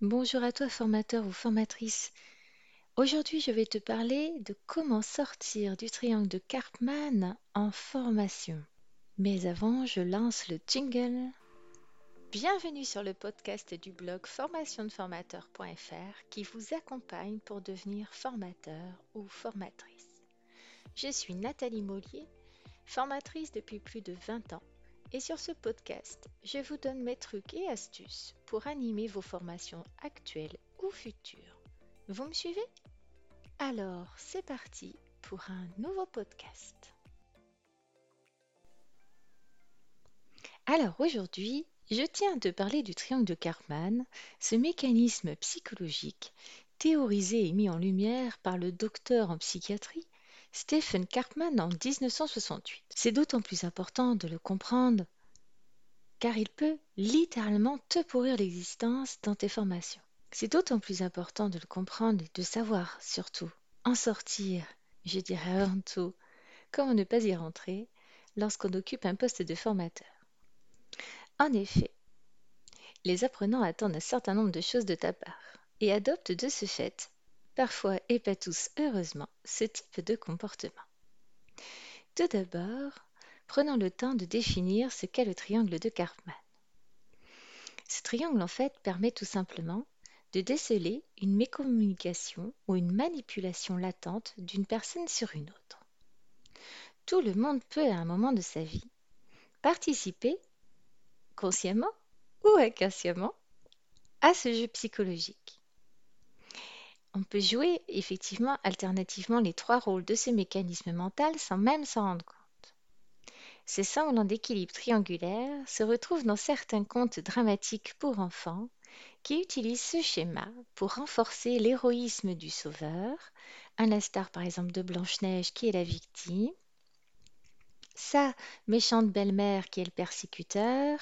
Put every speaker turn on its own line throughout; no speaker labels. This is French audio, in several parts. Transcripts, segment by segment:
Bonjour à toi formateur ou formatrice. Aujourd'hui, je vais te parler de comment sortir du triangle de Karpman en formation. Mais avant, je lance le jingle. Bienvenue sur le podcast du blog formationdeformateur.fr qui vous accompagne pour devenir formateur ou formatrice. Je suis Nathalie Mollier, formatrice depuis plus de 20 ans et sur ce podcast, je vous donne mes trucs et astuces pour animer vos formations actuelles ou futures. Vous me suivez? Alors, c'est parti pour un nouveau podcast. Alors aujourd'hui, je tiens à te parler du triangle de Karpman, ce mécanisme psychologique théorisé et mis en lumière par le docteur en psychiatrie Stephen Karpman en 1968. C'est d'autant plus important de le comprendre car il peut littéralement te pourrir l'existence dans tes formations. C'est d'autant plus important de le comprendre et de savoir surtout en sortir, je dirais avant tout, comment ne pas y rentrer lorsqu'on occupe un poste de formateur. En effet, les apprenants attendent un certain nombre de choses de ta part et adoptent de ce fait parfois et pas tous heureusement, ce type de comportement. Tout d'abord, prenons le temps de définir ce qu'est le triangle de Karpman. Ce triangle, en fait, permet tout simplement de déceler une mécommunication ou une manipulation latente d'une personne sur une autre. Tout le monde peut, à un moment de sa vie, participer, consciemment ou inconsciemment, à ce jeu psychologique. On peut jouer effectivement alternativement les trois rôles de ce mécanisme mental sans même s'en rendre compte. Ce semblant d'équilibre triangulaire se retrouve dans certains contes dramatiques pour enfants qui utilisent ce schéma pour renforcer l'héroïsme du sauveur, à l'instar par exemple de Blanche-Neige qui est la victime, sa méchante belle-mère qui est le persécuteur,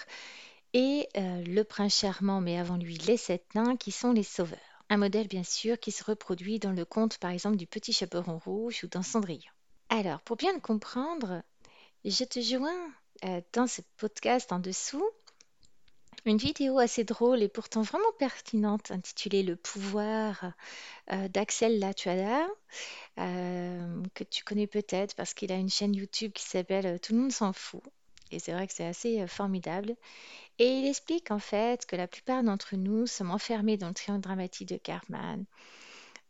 et euh, le prince charmant, mais avant lui les sept nains qui sont les sauveurs. Un modèle bien sûr qui se reproduit dans le conte par exemple du Petit Chaperon Rouge ou dans Cendrillon. Alors, pour bien le comprendre, je te joins euh, dans ce podcast en dessous une vidéo assez drôle et pourtant vraiment pertinente intitulée Le pouvoir euh, d'Axel Latuada, euh, que tu connais peut-être parce qu'il a une chaîne YouTube qui s'appelle Tout le monde s'en fout. Et c'est vrai que c'est assez formidable. Et il explique en fait que la plupart d'entre nous sommes enfermés dans le triangle dramatique de Karpman.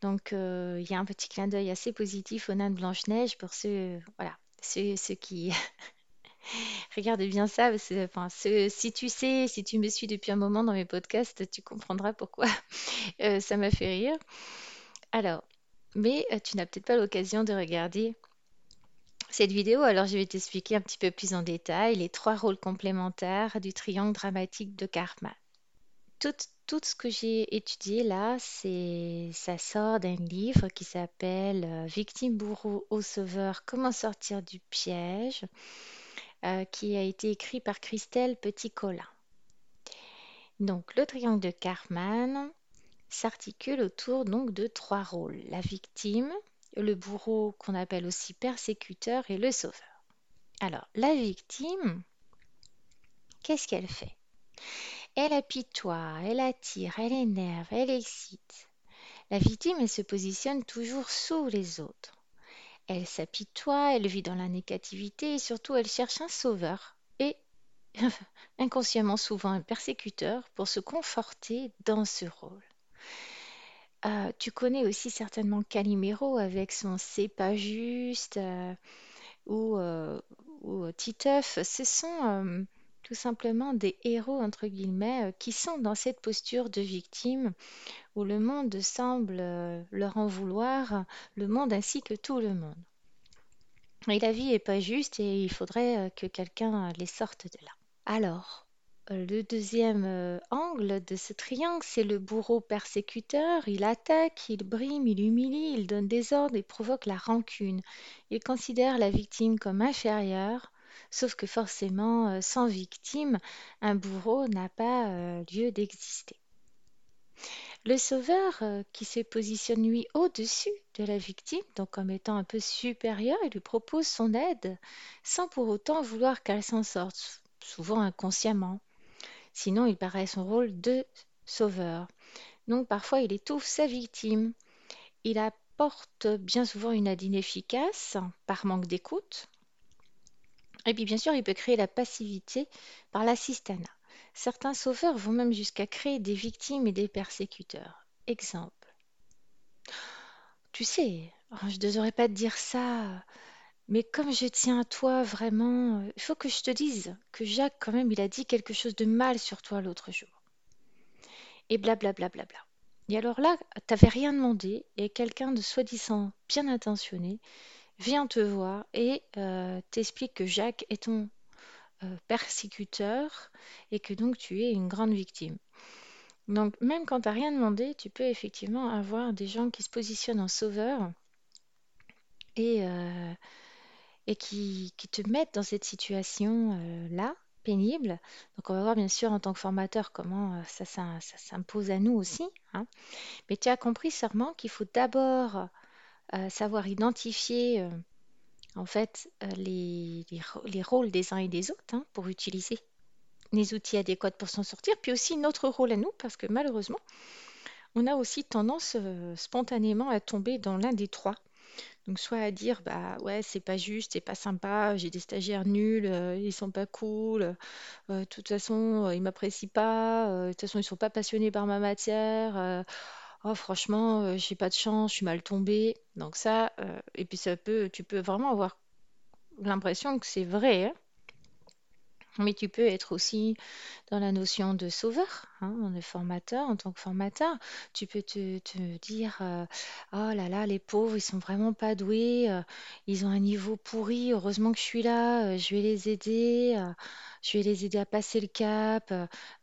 Donc il y a un petit clin d'œil assez positif au nain de Blanche-Neige pour ceux, voilà, ceux, qui regardent bien ça. si tu sais, si tu me suis depuis un moment dans mes podcasts, tu comprendras pourquoi ça m'a fait rire. Alors, mais tu n'as peut-être pas l'occasion de regarder cette vidéo, alors je vais t'expliquer un petit peu plus en détail les trois rôles complémentaires du triangle dramatique de Karpman. Tout, ce que j'ai étudié là, c'est ça sort d'un livre qui s'appelle euh, Victime, bourreau au sauveur, comment sortir du piège, euh, qui a été écrit par Christelle Petit-Colin. Donc le triangle de Karpman s'articule autour donc de trois rôles la victime, le bourreau qu'on appelle aussi persécuteur et le sauveur. Alors, la victime, qu'est-ce qu'elle fait? Elle apitoie, elle attire, elle énerve, elle excite. La victime, elle se positionne toujours sous les autres. Elle s'apitoie, elle vit dans la négativité et surtout elle cherche un sauveur et inconsciemment souvent un persécuteur pour se conforter dans ce rôle. Euh, tu connais aussi certainement Calimero avec son C'est pas juste euh, ou, euh, ou Titeuf. Ce sont tout simplement des héros, entre guillemets, qui sont dans cette posture de victime où le monde semble leur en vouloir, le monde ainsi que tout le monde. Et la vie n'est pas juste et il faudrait que quelqu'un les sorte de là. Alors, le deuxième euh, angle de ce triangle, c'est le bourreau persécuteur. Il attaque, il brime, il humilie, il donne des ordres et provoque la rancune. Il considère la victime comme inférieure, sauf que forcément, euh, sans victime, un bourreau n'a pas euh, lieu d'exister. Le sauveur, qui se positionne lui au-dessus de la victime, donc comme étant un peu supérieur, il lui propose son aide, sans pour autant vouloir qu'elle s'en sorte, souvent inconsciemment. Sinon, il paraît son rôle de sauveur. Donc parfois il étouffe sa victime. Il apporte bien souvent une aide inefficace par manque d'écoute. Et puis bien sûr, il peut créer la passivité par l'assistanat. Certains sauveurs vont même jusqu'à créer des victimes et des persécuteurs. Exemple. Tu sais, oh, je ne devrais pas te dire ça, mais comme je tiens à toi vraiment, il faut que je te dise que Jacques, quand même, il a dit quelque chose de mal sur toi l'autre jour. Et blablabla. Bla, bla, bla, Et alors là, t'avais rien demandé, et quelqu'un de soi-disant bien intentionné vient te voir et euh, t'explique que Jacques est ton euh, persécuteur et que donc tu es une grande victime. Donc même quand tu n'as rien demandé, tu peux effectivement avoir des gens qui se positionnent en sauveur et, euh, et qui, te mettent dans cette situation-là, pénible. Donc on va voir bien sûr en tant que formateur comment ça, ça, s'impose à nous aussi. hein. Mais tu as compris sûrement qu'il faut d'abord euh, savoir identifier euh, en fait euh, les, rôles des uns et des autres hein, pour utiliser les outils adéquats pour s'en sortir, puis aussi notre rôle à nous, parce que malheureusement, on a aussi tendance euh, spontanément à tomber dans l'un des trois. Donc soit à dire bah ouais c'est pas juste, c'est pas sympa, j'ai des stagiaires nuls, euh, ils sont pas cool, euh, de toute façon euh, ils m'apprécient pas, de toute façon ils sont pas passionnés par ma matière, oh franchement j'ai pas de chance, je suis mal tombée. Donc ça et puis ça peut, tu peux vraiment avoir l'impression que c'est vrai, hein. Mais tu peux être aussi dans la notion de sauveur, hein, est formateur, en tant que formateur, tu peux te, dire euh, Oh là là, les pauvres, ils sont vraiment pas doués, euh, ils ont un niveau pourri, heureusement que je suis là, euh, je vais les aider, je vais les aider à passer le cap,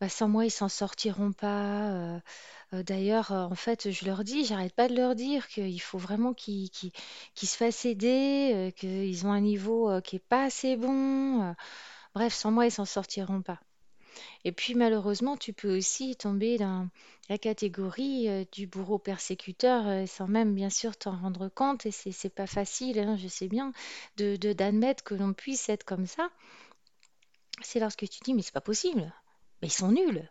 bah, sans moi, ils s'en sortiront pas. D'ailleurs, en fait, je leur dis, j'arrête pas de leur dire qu'il faut vraiment qu'ils qu'ils- se fassent aider, qu'ils ont un niveau qui est pas assez bon. Bref, sans moi, ils s'en sortiront pas. Et puis malheureusement, tu peux aussi tomber dans la catégorie euh, du bourreau persécuteur euh, sans même bien sûr t'en rendre compte. Et c'est pas facile, hein, je sais bien, de- d'admettre que l'on puisse être comme ça. C'est lorsque tu dis, mais c'est pas possible. Mais ils sont nuls.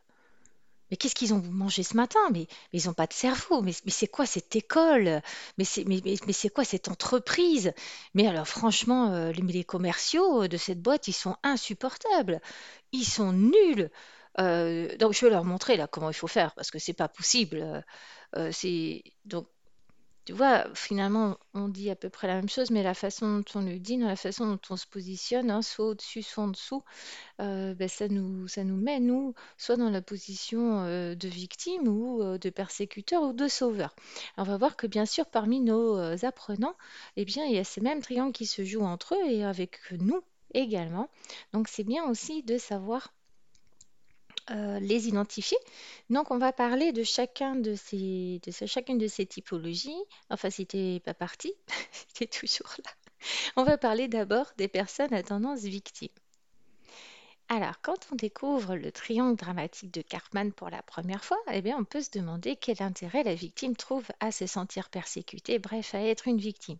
Mais qu'est-ce qu'ils ont mangé ce matin? Mais, ils n'ont pas de cerveau. Mais, c'est quoi cette école? Mais c'est quoi cette entreprise? Mais alors franchement, euh, les, commerciaux de cette boîte, ils sont insupportables. Ils sont nuls. Euh, donc je vais leur montrer là comment il faut faire parce que c'est pas possible. Euh, donc tu vois, finalement, on dit à peu près la même chose, mais la façon dont on le dit, la façon dont on se positionne, hein, soit au-dessus, soit en dessous, euh, ben, ça nous, ça nous met, nous, soit dans la position euh, de victime ou euh, de persécuteur ou de sauveur. On va voir que, bien sûr, parmi nos apprenants, eh bien, il y a ces mêmes triangles qui se jouent entre eux et avec nous également. Donc, c'est bien aussi de savoir euh, les identifier. Donc, on va parler de chacune de ces typologies. Enfin, si pas parti, t'es toujours là. On va parler d'abord des personnes à tendance victime. Alors, quand on découvre le triangle dramatique de Cartman pour la première fois, eh bien, on peut se demander quel intérêt la victime trouve à se sentir persécutée, bref, à être une victime.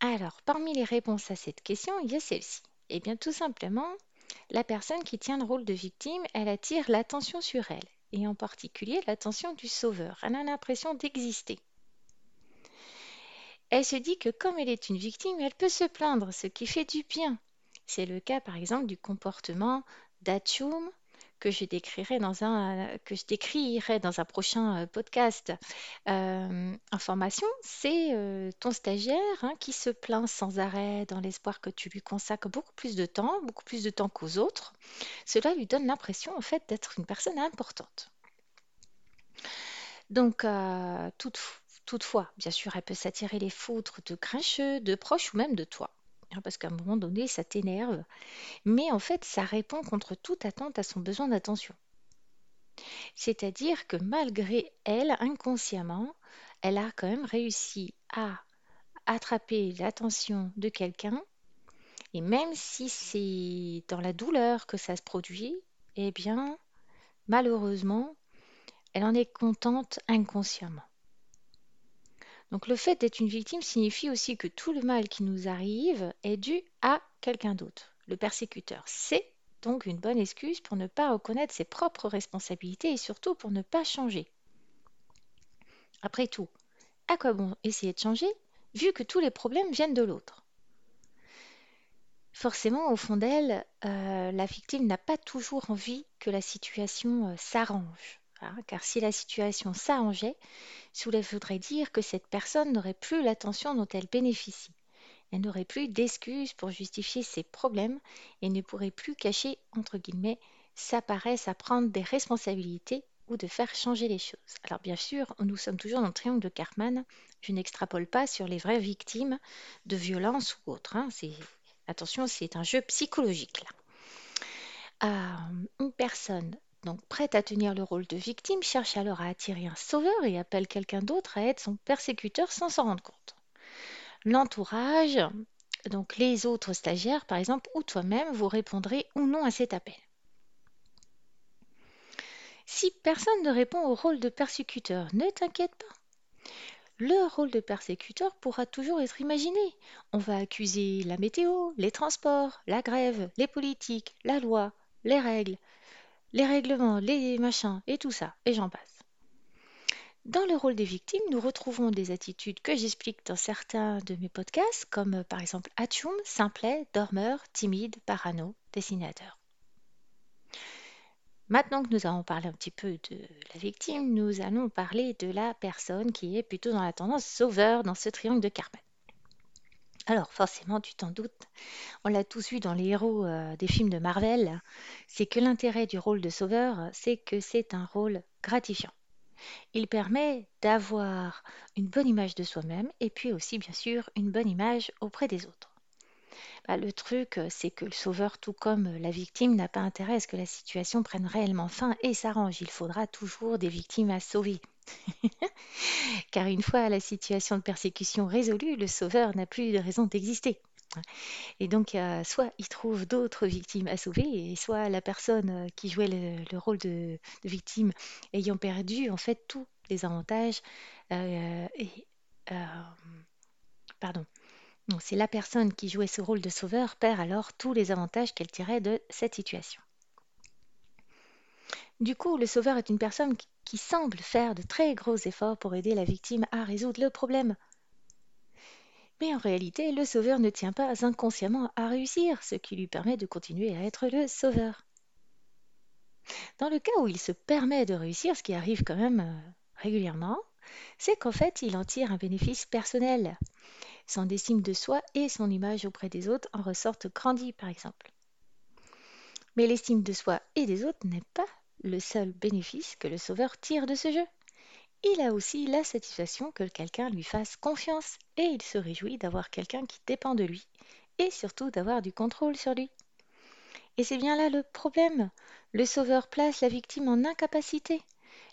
Alors, parmi les réponses à cette question, il y a celle-ci. Eh bien, tout simplement, la personne qui tient le rôle de victime, elle attire l'attention sur elle, et en particulier l'attention du sauveur. Elle a l'impression d'exister. Elle se dit que comme elle est une victime, elle peut se plaindre, ce qui fait du bien. C'est le cas par exemple du comportement d'Atchoum que je décrirai dans un, prochain euh, podcast. Euh, en formation, c'est euh, ton stagiaire hein, qui se plaint sans arrêt dans l'espoir que tu lui consacres beaucoup plus de temps, beaucoup plus de temps qu'aux autres. Cela lui donne l'impression en fait d'être une personne importante. Donc, euh, toute- toutefois, bien sûr, elle peut s'attirer les foudres de grincheux, de proches ou même de toi. Hein, Parce qu'à un moment donné, ça t'énerve. Mais en fait, ça répond contre toute attente à son besoin d'attention. C'est-à-dire que malgré elle, inconsciemment, elle a quand même réussi à attraper l'attention de quelqu'un. Et même si c'est dans la douleur que ça se produit, eh bien, malheureusement, elle en est contente inconsciemment. Donc le fait d'être une victime signifie aussi que tout le mal qui nous arrive est dû à quelqu'un d'autre. Le persécuteur, c'est donc une bonne excuse pour ne pas reconnaître ses propres responsabilités et surtout pour ne pas changer. Après tout, à quoi bon essayer de changer vu que tous les problèmes viennent de l'autre? Forcément, au fond d'elle, euh, la victime n'a pas toujours envie que la situation euh, s'arrange. Hein, car si la situation s'arrangeait, cela voudrait dire que cette personne n'aurait plus l'attention dont elle bénéficie. Elle n'aurait plus d'excuses pour justifier ses problèmes et ne pourrait plus cacher, entre guillemets, sa paresse à prendre des responsabilités ou de faire changer les choses. Alors bien sûr, nous sommes toujours dans le triangle de Cartman. Je n'extrapole pas sur les vraies victimes de violences ou autres. hein. Attention, c'est un jeu psychologique là. Euh, une personne donc prête à tenir le rôle de victime cherche alors à attirer un sauveur et appelle quelqu'un d'autre à être son persécuteur sans s'en rendre compte. L'entourage, donc les autres stagiaires par exemple, ou toi-même, vous répondrez ou non à cet appel. Si personne ne répond au rôle de persécuteur, ne t'inquiète pas. Le rôle de persécuteur pourra toujours être imaginé. On va accuser la météo, les transports, la grève, les politiques, la loi, les règles, les règlements, les machins, et tout ça, et j'en passe. Dans le rôle des victimes, nous retrouvons des attitudes que j'explique dans certains de mes podcasts, comme par exemple Atchoum, simplet, dormeur, timide, parano, dessinateur. Maintenant que nous avons parlé un petit peu de la victime, nous allons parler de la personne qui est plutôt dans la tendance sauveur dans ce triangle de Carmen. Alors forcément, tu t'en doutes, on l'a tous vu dans les héros euh, des films de Marvel, c'est que l'intérêt du rôle de sauveur, c'est que c'est un rôle gratifiant. Il permet d'avoir une bonne image de soi-même et puis aussi bien sûr une bonne image auprès des autres. Le truc, euh, c'est que le sauveur, tout comme euh, la victime, n'a pas intérêt à ce que la situation prenne réellement fin et s'arrange. Il faudra toujours des victimes à sauver. Car une fois la situation de persécution résolue, le sauveur n'a plus de raison d'exister. Et donc, soit il trouve d'autres victimes à sauver, et soit la personne euh, qui jouait le, rôle de, victime ayant perdu en fait tous les avantages pardon, c'est la personne qui jouait ce rôle de sauveur perd alors tous les avantages qu'elle tirait de cette situation. Du coup, le sauveur est une personne qui semble faire de très gros efforts pour aider la victime à résoudre le problème. Mais en réalité, le sauveur ne tient pas inconsciemment à réussir, ce qui lui permet de continuer à être le sauveur. Dans le cas où il se permet de réussir, ce qui arrive quand même euh, régulièrement, c'est qu'en fait, il en tire un bénéfice personnel. Son estime de soi et son image auprès des autres en ressortent grandis, par exemple. Mais l'estime de soi et des autres n'est pas le seul bénéfice que le sauveur tire de ce jeu. Il a aussi la satisfaction que quelqu'un lui fasse confiance et il se réjouit d'avoir quelqu'un qui dépend de lui et surtout d'avoir du contrôle sur lui. Et c'est bien là le problème. Le sauveur place la victime en incapacité.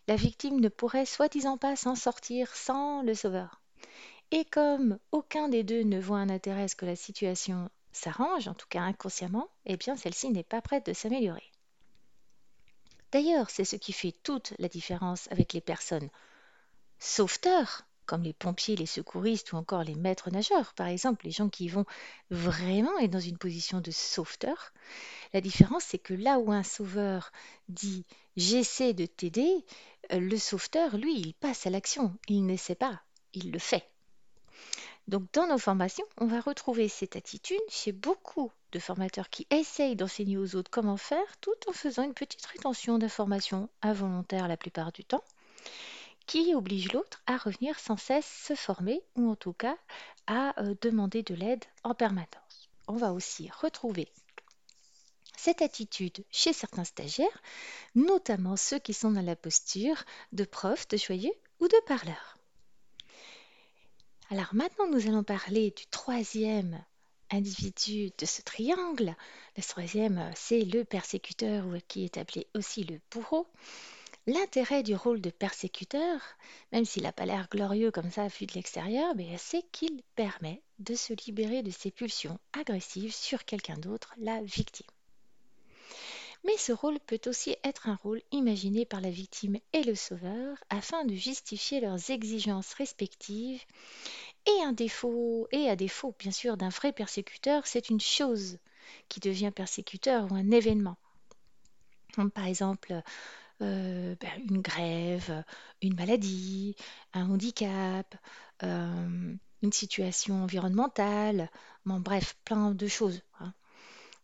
La victime ne pourrait soi-disant pas s'en sortir sans le sauveur. Et comme aucun des deux ne voit un intérêt à ce que la situation s'arrange, en tout cas inconsciemment, eh bien celle-ci n'est pas prête de s'améliorer. D'ailleurs, c'est ce qui fait toute la différence avec les personnes sauveteurs, comme les pompiers, les secouristes ou encore les maîtres nageurs, par exemple, les gens qui vont vraiment être dans une position de sauveteur. La différence, c'est que là où un sauveur dit j'essaie de t'aider, euh, le sauveteur, lui, il passe à l'action. Il n'essaie pas, il le fait. Donc dans nos formations, on va retrouver cette attitude chez beaucoup de formateurs qui essayent d'enseigner aux autres comment faire tout en faisant une petite rétention d'informations involontaire la plupart du temps, qui oblige l'autre à revenir sans cesse se former ou en tout cas à euh, demander de l'aide en permanence. On va aussi retrouver cette attitude chez certains stagiaires, notamment ceux qui sont dans la posture de prof, de joyeux ou de parleur. Alors maintenant, nous allons parler du troisième individu de ce triangle. Le troisième, c'est le persécuteur qui est appelé aussi le bourreau. L'intérêt du rôle de persécuteur, même s'il n'a pas l'air glorieux comme ça vu de l'extérieur, c'est qu'il permet de se libérer de ses pulsions agressives sur quelqu'un d'autre, la victime. Mais ce rôle peut aussi être un rôle imaginé par la victime et le sauveur afin de justifier leurs exigences respectives. Et un défaut, et à défaut bien sûr d'un vrai persécuteur, c'est une chose qui devient persécuteur ou un événement. par exemple, euh, ben, une grève, une maladie, un handicap, euh, une situation environnementale, bref, plein de choses. hein.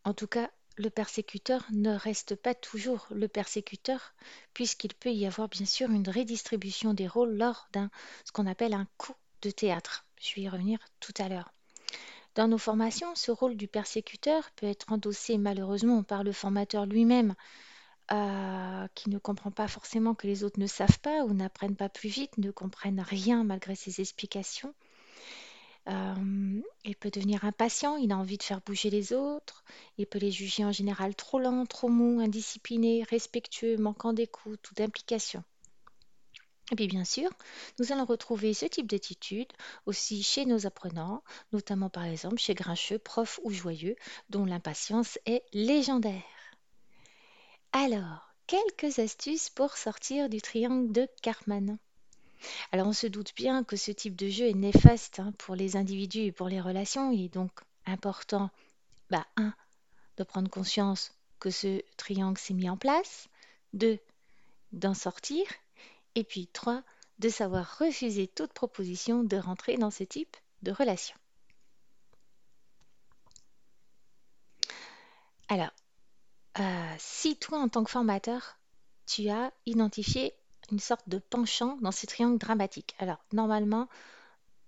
En tout cas, le persécuteur ne reste pas toujours le persécuteur, puisqu'il peut y avoir bien sûr une redistribution des rôles lors d'un ce qu'on appelle un coup de théâtre. Je vais y revenir tout à l'heure. Dans nos formations, ce rôle du persécuteur peut être endossé malheureusement par le formateur lui-même, euh, qui ne comprend pas forcément que les autres ne savent pas ou n'apprennent pas plus vite, ne comprennent rien malgré ses explications. Euh, il peut devenir impatient, il a envie de faire bouger les autres, il peut les juger en général trop lents, trop mous, indisciplinés, respectueux, manquant d'écoute ou d'implication. Et puis bien sûr, nous allons retrouver ce type d'attitude aussi chez nos apprenants, notamment par exemple chez Grincheux, prof ou joyeux, dont l'impatience est légendaire. Alors, quelques astuces pour sortir du triangle de Karpman. Alors on se doute bien que ce type de jeu est néfaste hein, pour les individus et pour les relations. Il est donc important, bah, un, de prendre conscience que ce triangle s'est mis en place, deux, d'en sortir, et puis trois, de savoir refuser toute proposition de rentrer dans ce type de relation. Alors, euh, si toi, en tant que formateur, tu as identifié une sorte de penchant dans ces triangles dramatiques. Alors, normalement,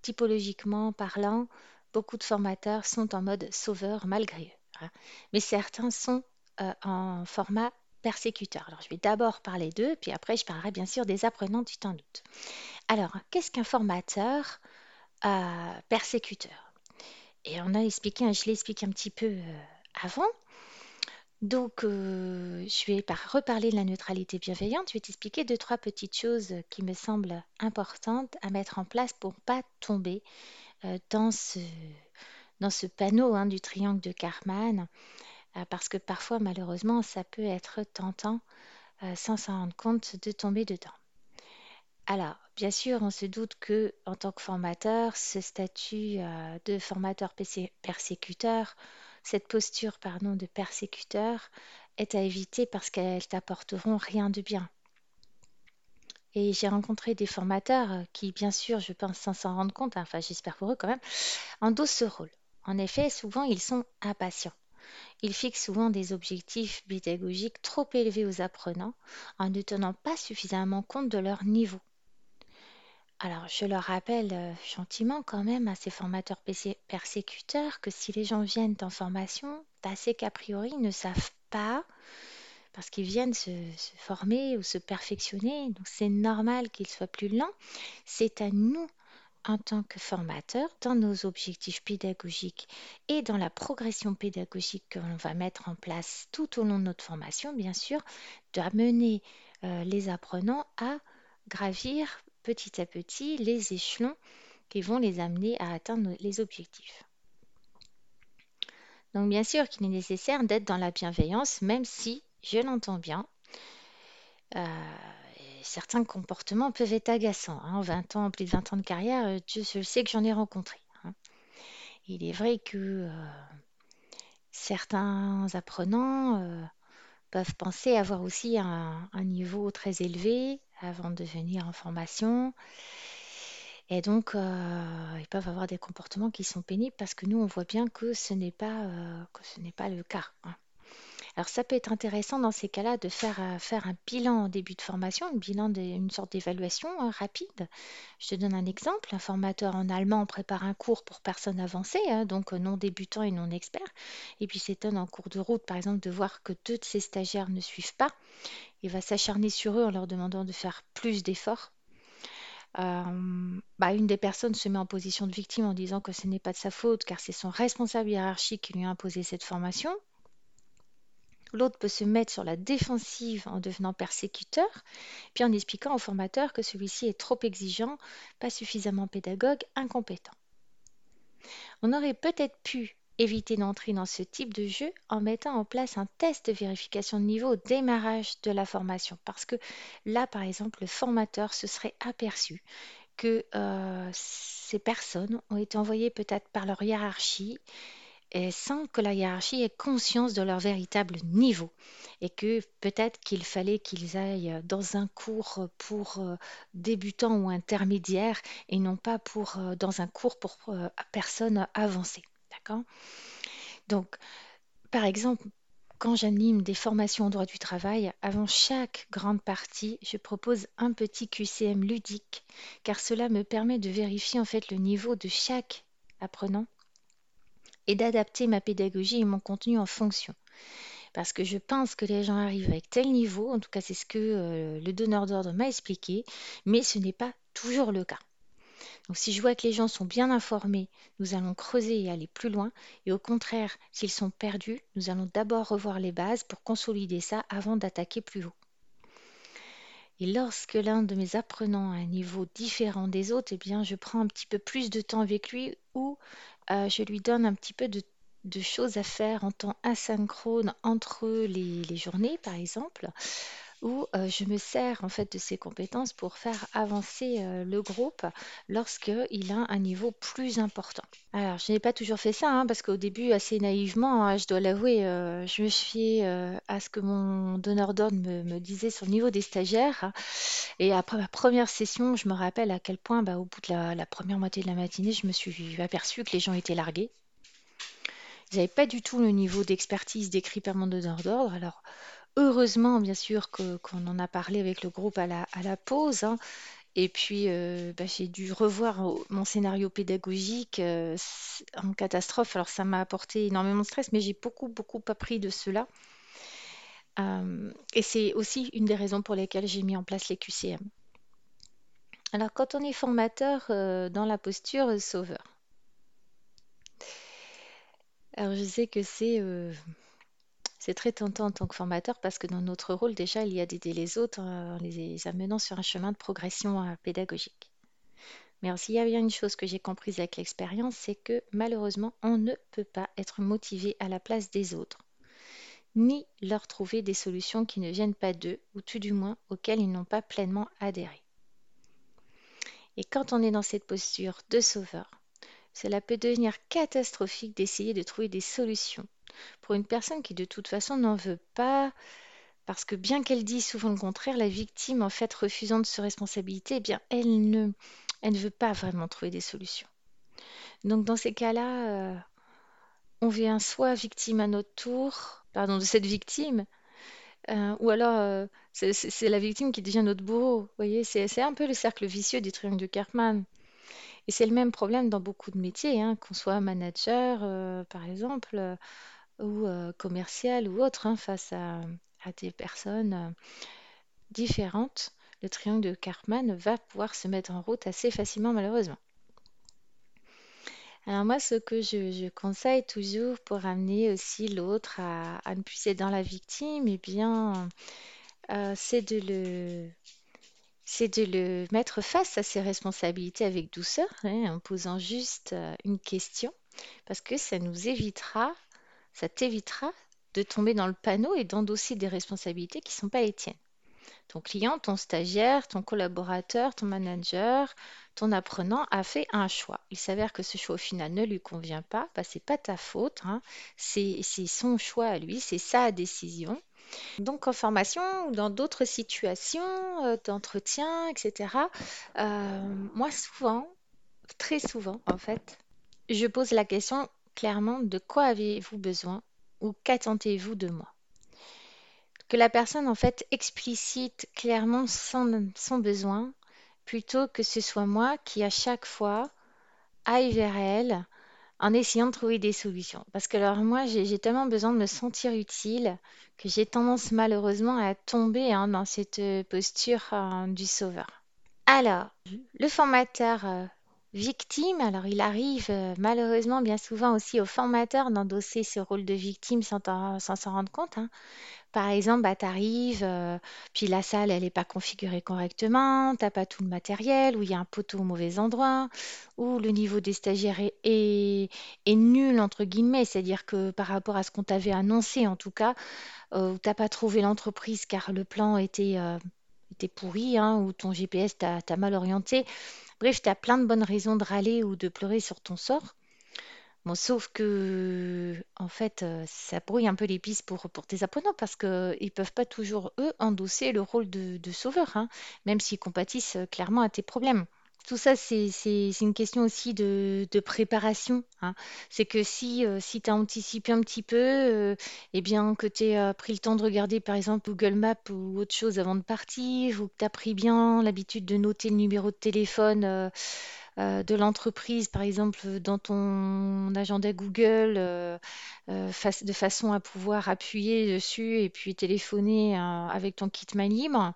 typologiquement parlant, beaucoup de formateurs sont en mode sauveur malgré eux. Hein. Mais certains sont euh, en format persécuteur. Alors, je vais d'abord parler d'eux, puis après, je parlerai bien sûr des apprenants, tu t'en doutes. Alors, qu'est-ce qu'un formateur euh, persécuteur? Et on a expliqué, je l'ai expliqué un petit peu euh, avant. Donc, euh, je vais reparler de la neutralité bienveillante. Je vais t'expliquer deux, trois petites choses qui me semblent importantes à mettre en place pour pas tomber euh, dans ce, dans ce panneau hein, du triangle de Karman, euh, parce que parfois, malheureusement, ça peut être tentant, sans s'en rendre compte, de tomber dedans. Alors, bien sûr, on se doute que en tant que formateur, ce statut de formateur persécuteur cette posture pardon, de persécuteur est à éviter parce qu'elles t'apporteront rien de bien. Et j'ai rencontré des formateurs qui, bien sûr, je pense sans s'en rendre compte, hein, enfin j'espère pour eux quand même, endossent ce rôle. En effet, souvent ils sont impatients. Ils fixent souvent des objectifs pédagogiques trop élevés aux apprenants en ne tenant pas suffisamment compte de leur niveau. Alors, je leur rappelle euh, gentiment quand même à ces formateurs persécuteurs que si les gens viennent en formation, c'est qu'a priori ils ne savent pas parce qu'ils viennent se, se former ou se perfectionner. Donc, c'est normal qu'ils soient plus lents. C'est à nous, en tant que formateurs, dans nos objectifs pédagogiques et dans la progression pédagogique que l'on va mettre en place tout au long de notre formation, bien sûr, d'amener euh, les apprenants à gravir petit à petit les échelons qui vont les amener à atteindre les objectifs. Donc bien sûr qu'il est nécessaire d'être dans la bienveillance, même si, je l'entends bien, euh, certains comportements peuvent être agaçants. Hein. En 20 ans, plus de 20 ans de carrière, euh, je sais que j'en ai rencontré. Hein. Il est vrai que euh, certains apprenants peuvent penser avoir aussi un, niveau très élevé avant de venir en formation. Et donc, euh, ils peuvent avoir des comportements qui sont pénibles parce que nous, on voit bien que ce n'est pas, euh, pas le cas. Hein. Alors ça peut être intéressant dans ces cas-là de faire, euh, faire un bilan en début de formation, un bilan une sorte d'évaluation hein, rapide. Je te donne un exemple. Un formateur en allemand prépare un cours pour personnes avancées, hein, donc non débutants et non experts, et puis s'étonne en cours de route, par exemple, de voir que deux de ses stagiaires ne suivent pas. Il va s'acharner sur eux en leur demandant de faire plus d'efforts. Euh, bah, une des personnes se met en position de victime en disant que ce n'est pas de sa faute car c'est son responsable hiérarchique qui lui a imposé cette formation. L'autre peut se mettre sur la défensive en devenant persécuteur, puis en expliquant au formateur que celui-ci est trop exigeant, pas suffisamment pédagogue, incompétent. On aurait peut-être pu éviter d'entrer dans ce type de jeu en mettant en place un test de vérification de niveau au démarrage de la formation. Parce que là, par exemple, le formateur se serait aperçu que euh, ces personnes ont été envoyées peut-être par leur hiérarchie sans que la hiérarchie ait conscience de leur véritable niveau et que peut-être qu'il fallait qu'ils aillent dans un cours pour euh, débutants ou intermédiaires et non pas pour euh, dans un cours pour personnes avancées. D'accord Donc, par exemple, quand j'anime des formations en droit du travail, avant chaque grande partie, je propose un petit QCM ludique, car cela me permet de vérifier en fait le niveau de chaque apprenant et d'adapter ma pédagogie et mon contenu en fonction. Parce que je pense que les gens arrivent avec tel niveau, en tout cas c'est ce que euh, le donneur d'ordre m'a expliqué, mais ce n'est pas toujours le cas. Donc si je vois que les gens sont bien informés, nous allons creuser et aller plus loin. Et au contraire, s'ils sont perdus, nous allons d'abord revoir les bases pour consolider ça avant d'attaquer plus haut. Et lorsque l'un de mes apprenants a un niveau différent des autres, eh bien, je prends un petit peu plus de temps avec lui ou euh, je lui donne un petit peu de, choses à faire en temps asynchrone entre les, les journées, par exemple, où je me sers en fait de ses compétences pour faire avancer le groupe lorsqu'il a un niveau plus important. Alors, je n'ai pas toujours fait ça, hein, parce qu'au début, assez naïvement, hein, je dois l'avouer, je me fiais à ce que mon donneur d'ordre me, disait sur le niveau des stagiaires. Et après ma première session, je me rappelle à quel point, bah, au bout de la, la première moitié de la matinée, je me suis aperçue que les gens étaient largués. Ils n'avaient pas du tout le niveau d'expertise décrit par mon donneur d'ordre. Alors, Heureusement, bien sûr, qu'on en a parlé avec le groupe à la, pause. hein. Et puis, euh, bah, j'ai dû revoir mon scénario pédagogique euh, en catastrophe. Alors, ça m'a apporté énormément de stress, mais j'ai beaucoup, beaucoup appris de cela. Euh, et c'est aussi une des raisons pour lesquelles j'ai mis en place les QCM. Alors, quand on est formateur dans la posture sauveur, alors je sais que c'est c'est très tentant en tant que formateur parce que dans notre rôle, déjà, il y a d'aider les autres en les amenant sur un chemin de progression euh, pédagogique. Mais s'il y a bien une chose que j'ai comprise avec l'expérience, c'est que malheureusement, on ne peut pas être motivé à la place des autres, ni leur trouver des solutions qui ne viennent pas d'eux, ou tout du moins auxquelles ils n'ont pas pleinement adhéré. Et quand on est dans cette posture de sauveur, cela peut devenir catastrophique d'essayer de trouver des solutions pour une personne qui de toute façon n'en veut pas, parce que bien qu'elle dise souvent le contraire, la victime, en fait, refusant de se responsabiliser, eh bien, elle ne, elle ne veut pas vraiment trouver des solutions. Donc, dans ces cas-là, euh, on vient soit victime à notre tour, pardon, de cette victime, euh, ou alors euh, c'est la victime qui devient notre bourreau. Vous voyez, c'est un peu le cercle vicieux du triangle de Cartman. Et c'est le même problème dans beaucoup de métiers, hein, qu'on soit manager, par exemple, ou euh, commercial ou autre hein, face à, des personnes euh, différentes, le triangle de Karpman va pouvoir se mettre en route assez facilement malheureusement. Alors moi, ce que je, conseille toujours pour amener aussi l'autre à, ne plus être dans la victime, eh bien, euh, c'est de le de le mettre face à ses responsabilités avec douceur, hein, en posant juste une question, parce que ça nous évitera ça t'évitera de tomber dans le panneau et d'endosser des responsabilités qui ne sont pas les tiennes. Ton client, ton stagiaire, ton collaborateur, ton manager, ton apprenant a fait un choix. Il s'avère que ce choix au final ne lui convient pas, bah, ce n'est pas ta faute, hein. c'est son choix à lui, c'est sa décision. Donc en formation ou dans d'autres situations euh, d'entretien, etc., euh, moi souvent, très souvent en fait, je pose la question clairement de quoi avez-vous besoin ou qu'attendez-vous de moi? Que la personne en fait explicite clairement son, besoin plutôt que ce soit moi qui à chaque fois aille vers elle en essayant de trouver des solutions. Parce que alors moi j'ai tellement besoin de me sentir utile que j'ai tendance malheureusement à tomber hein, dans cette posture euh, du sauveur. Alors, le formateur euh, victime, alors il arrive euh, malheureusement bien souvent aussi aux formateurs d'endosser ce rôle de victime sans s'en rendre compte. hein. Par exemple, bah, tu arrives, puis la salle, elle n'est pas configurée correctement, t'as pas tout le matériel, ou il y a un poteau au mauvais endroit, ou le niveau des stagiaires est nul, entre guillemets, c'est-à-dire que par rapport à ce qu'on t'avait annoncé, en tout cas, euh, t'as pas trouvé l'entreprise car le plan était, euh, était pourri, hein, ou ton GPS t'a mal orienté. Bref, tu as plein de bonnes raisons de râler ou de pleurer sur ton sort. Bon, sauf que, en fait, euh, ça brouille un peu les pistes pour, tes apprenants parce qu'ils ne peuvent pas toujours, eux, endosser le rôle de, de sauveur, hein, même s'ils compatissent euh, clairement à tes problèmes. Tout ça, c'est une question aussi de, préparation. hein. C'est que si, euh, si tu as anticipé un petit peu, euh, eh bien, que tu as pris le temps de regarder, par exemple, Google Maps ou autre chose avant de partir, ou que tu as pris bien l'habitude de noter le numéro de téléphone euh, de l'entreprise, par exemple, dans ton agenda Google, de façon à pouvoir appuyer dessus et puis téléphoner avec ton kit main libre.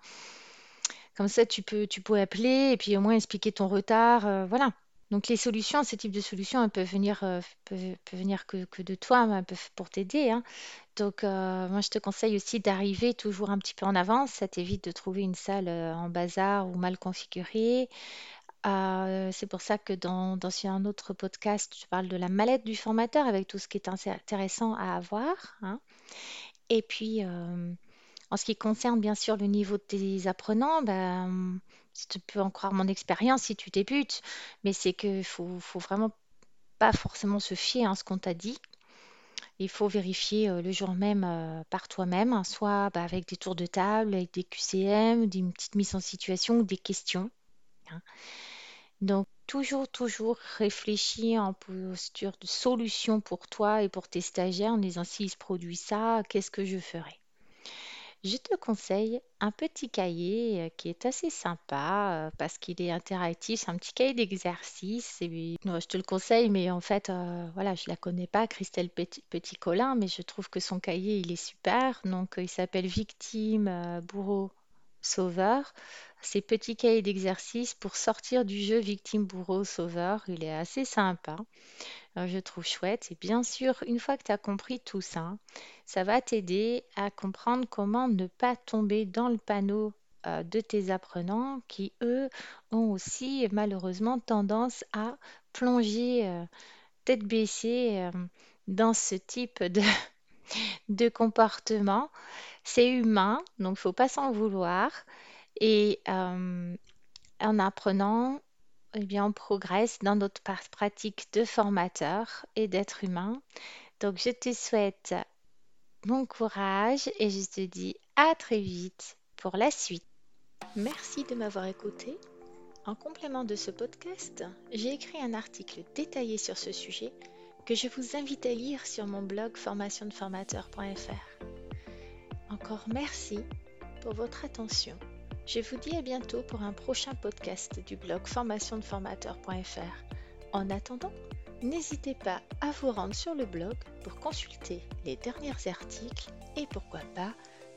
Comme ça, tu peux, tu peux appeler et puis au moins expliquer ton retard. euh, voilà. Donc les solutions, ce type de solutions, elles peuvent venir, euh, peuvent, venir que, de toi, pour t'aider. hein. Donc euh, moi, je te conseille aussi d'arriver toujours un petit peu en avance. Ça t'évite de trouver une salle en bazar ou mal configurée. C'est pour ça que dans, un autre podcast, je parle de la mallette du formateur avec tout ce qui est intéressant à avoir. hein. Et puis, en ce qui concerne bien sûr le niveau de tes apprenants, ben, si tu peux en croire mon expérience, si tu débutes, mais c'est qu'il faut, faut vraiment pas forcément se fier à ce qu'on t'a dit. Il faut vérifier euh, le jour même euh, par toi-même, hein, soit bah, avec des tours de table, avec des QCM, des petites mises en situation ou des questions. hein. Donc, toujours, toujours réfléchir en posture de solution pour toi et pour tes stagiaires en disant s'il se produit ça, qu'est-ce que je ferai? Je te conseille un petit cahier euh, qui est assez sympa euh, parce qu'il est interactif. C'est un petit cahier d'exercice. Je te le conseille, mais en fait, euh, voilà, je la connais pas, Christelle Petit, Petit-Colin, mais je trouve que son cahier, il est super. Donc, il s'appelle Victime, bourreau, sauveur. C'est petit cahier d'exercice pour sortir du jeu victime, bourreau, sauveur. Il est assez sympa. Euh, je trouve chouette. Et bien sûr, une fois que tu as compris tout ça, ça va t'aider à comprendre comment ne pas tomber dans le panneau euh, de tes apprenants qui, eux, ont aussi malheureusement tendance à plonger euh, tête baissée dans ce type de, de comportement. C'est humain, donc il faut pas s'en vouloir. Et euh, en apprenant, eh bien, on progresse dans notre pratique de formateur et d'être humain. Donc, je te souhaite bon courage et je te dis à très vite pour la suite. Merci de m'avoir écouté. En complément de ce podcast, j'ai écrit un article détaillé sur ce sujet que je vous invite à lire sur mon blog formationdeformateur.fr. Encore merci pour votre attention. Je vous dis à bientôt pour un prochain podcast du blog formationdeformateur.fr. En attendant, n'hésitez pas à vous rendre sur le blog pour consulter les derniers articles et pourquoi pas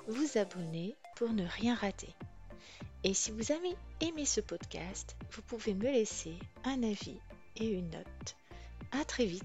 vous abonner pour ne rien rater. Et si vous avez aimé ce podcast, vous pouvez me laisser un avis et une note. À très vite